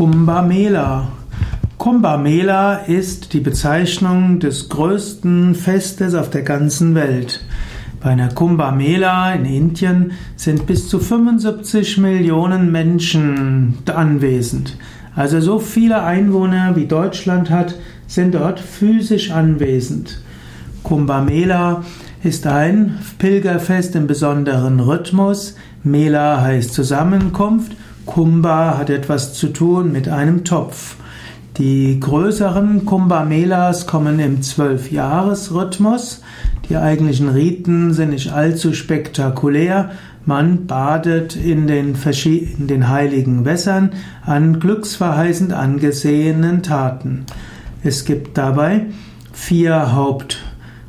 Kumbh Mela. Kumbh Mela ist die Bezeichnung des größten Festes auf der ganzen Welt. Bei einer Kumbh Mela in Indien sind bis zu 75 Millionen Menschen anwesend. Also so viele Einwohner wie Deutschland hat, sind dort physisch anwesend. Kumbh Mela ist ein Pilgerfest im besonderen Rhythmus. Mela heißt Zusammenkunft Kumbha hat etwas zu tun mit einem Topf. Die größeren Kumbha Melas kommen im Zwölfjahresrhythmus. Die eigentlichen Riten sind nicht allzu spektakulär. Man badet in den, in den heiligen Wässern an glücksverheißend angesehenen Taten. Es gibt dabei vier Haupt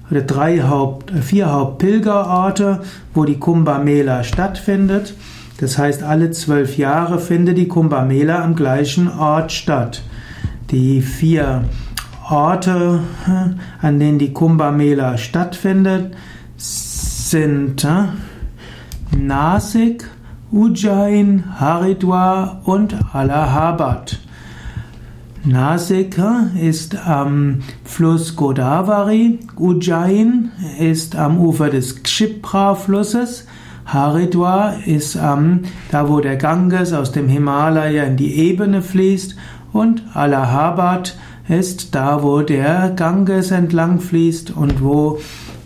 oder drei Haupt, vier Hauptpilgerorte, wo die Kumbha Mela stattfindet. Das heißt, alle zwölf Jahre findet die Kumbh Mela am gleichen Ort statt. Die vier Orte, an denen die Kumbh Mela stattfindet, sind Nasik, Ujjain, Haridwar und Allahabad. Nasik ist am Fluss Godavari, Ujjain ist am Ufer des Kshipra-Flusses, Haridwar ist ähm, da, wo der Ganges aus dem Himalaya in die Ebene fließt und Allahabad ist da, wo der Ganges entlang fließt und wo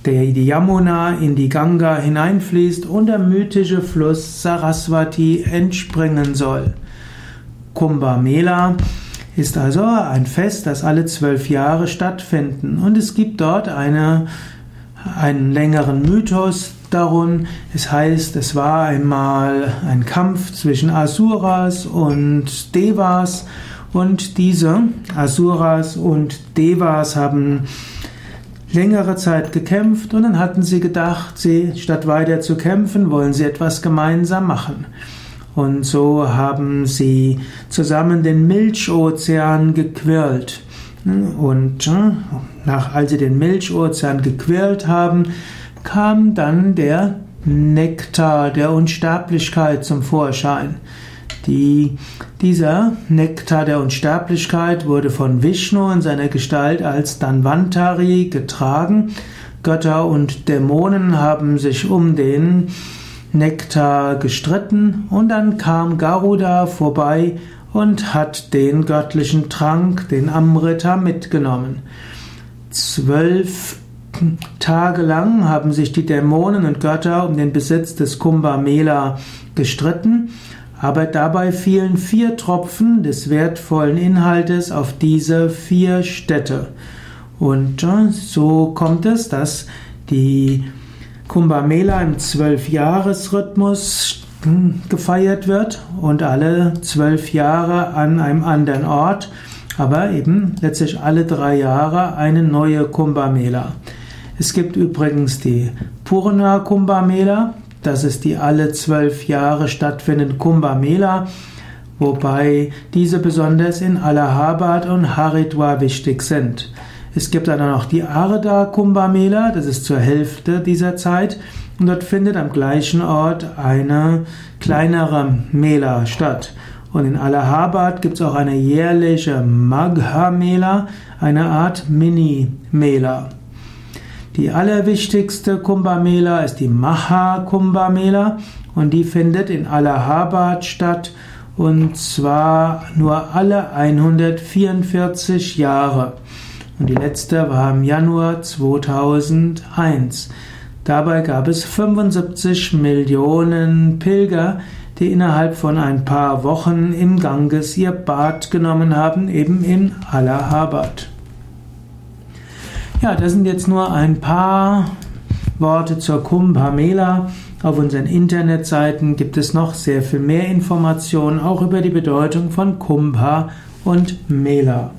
der, die Yamuna in die Ganga hineinfließt und der mythische Fluss Saraswati entspringen soll. Kumbh Mela ist also ein Fest, das alle zwölf Jahre stattfinden und es gibt dort eine, einen längeren Mythos, darum. Es heißt, es war einmal ein Kampf zwischen Asuras und Devas und diese Asuras und Devas haben längere Zeit gekämpft und dann hatten sie gedacht, sie statt weiter zu kämpfen, wollen sie etwas gemeinsam machen. Und so haben sie zusammen den Milchozean gequirlt. Und nach, als sie den Milchozean gequirlt haben, kam dann der Nektar der Unsterblichkeit zum Vorschein. Die, dieser Nektar der Unsterblichkeit wurde von Vishnu in seiner Gestalt als Danvantari getragen. Götter und Dämonen haben sich um den Nektar gestritten und dann kam Garuda vorbei und hat den göttlichen Trank, den Amrita, mitgenommen. Zwölf Tagelang haben sich die Dämonen und Götter um den Besitz des Kumbh Mela gestritten, aber dabei fielen vier Tropfen des wertvollen Inhaltes auf diese vier Städte. Und äh, so kommt es, dass die Kumbh Mela im Zwölfjahresrhythmus gefeiert wird und alle zwölf Jahre an einem anderen Ort, aber eben letztlich alle drei Jahre eine neue Kumbh Mela. Es gibt übrigens die Purna Kumbh Mela, das ist die alle zwölf Jahre stattfindende Kumbh Mela, wobei diese besonders in Allahabad und Haridwar wichtig sind. Es gibt dann noch die Arda Kumbh Mela, das ist zur Hälfte dieser Zeit, und dort findet am gleichen Ort eine kleinere Mela statt. Und in Allahabad gibt es auch eine jährliche Magha Mela, eine Art Mini-Mela. Die allerwichtigste Kumbh Mela ist die Maha Kumbh Mela und die findet in Allahabad statt und zwar nur alle 144 Jahre. Und die letzte war im Januar 2001. Dabei gab es 75 Millionen Pilger, die innerhalb von ein paar Wochen im Ganges ihr Bad genommen haben, eben in Allahabad. Ja, das sind jetzt nur ein paar Worte zur Kumbh Mela. Auf unseren Internetseiten gibt es noch sehr viel mehr Informationen, auch über die Bedeutung von Kumbha und Mela.